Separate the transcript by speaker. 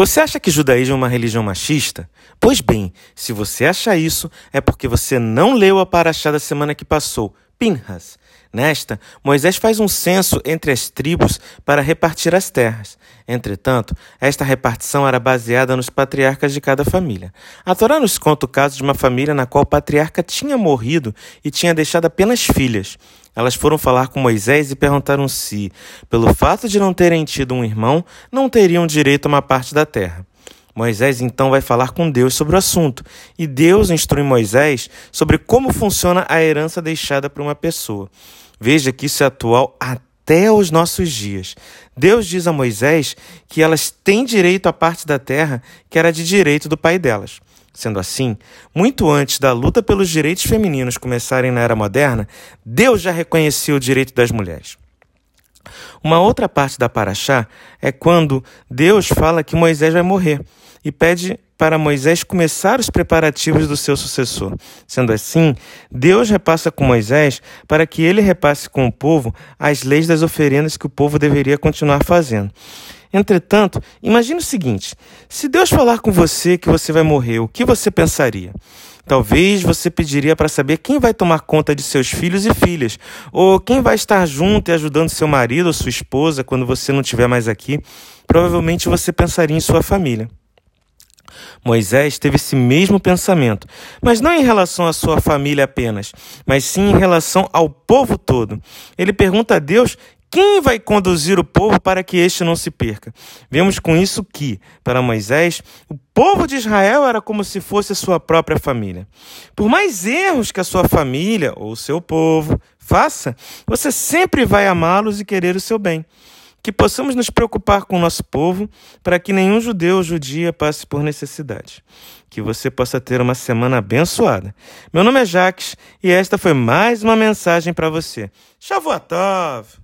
Speaker 1: Você acha que judaísmo é uma religião machista? Pois bem, se você acha isso, é porque você não leu a paraxá da semana que passou, Pinhas. Nesta, Moisés faz um censo entre as tribos para repartir as terras. Entretanto, esta repartição era baseada nos patriarcas de cada família. A Torá nos conta o caso de uma família na qual o patriarca tinha morrido e tinha deixado apenas filhas. Elas foram falar com Moisés e perguntaram se, pelo fato de não terem tido um irmão, não teriam direito a uma parte da terra. Moisés então vai falar com Deus sobre o assunto, e Deus instrui Moisés sobre como funciona a herança deixada por uma pessoa. Veja que isso é atual até os nossos dias. Deus diz a Moisés que elas têm direito à parte da terra que era de direito do pai delas. Sendo assim, muito antes da luta pelos direitos femininos começarem na era moderna, Deus já reconheceu o direito das mulheres. Uma outra parte da Paraxá é quando Deus fala que Moisés vai morrer e pede para Moisés começar os preparativos do seu sucessor. Sendo assim, Deus repassa com Moisés para que ele repasse com o povo as leis das oferendas que o povo deveria continuar fazendo. Entretanto, imagine o seguinte: se Deus falar com você que você vai morrer, o que você pensaria? Talvez você pediria para saber quem vai tomar conta de seus filhos e filhas, ou quem vai estar junto e ajudando seu marido ou sua esposa quando você não estiver mais aqui. Provavelmente você pensaria em sua família. Moisés teve esse mesmo pensamento, mas não em relação à sua família apenas, mas sim em relação ao povo todo. Ele pergunta a Deus quem vai conduzir o povo para que este não se perca? Vemos com isso que, para Moisés, o povo de Israel era como se fosse a sua própria família. Por mais erros que a sua família ou o seu povo faça, você sempre vai amá-los e querer o seu bem. Que possamos nos preocupar com o nosso povo para que nenhum judeu ou judia passe por necessidade. Que você possa ter uma semana abençoada. Meu nome é Jaques e esta foi mais uma mensagem para você. Shavuot Tov!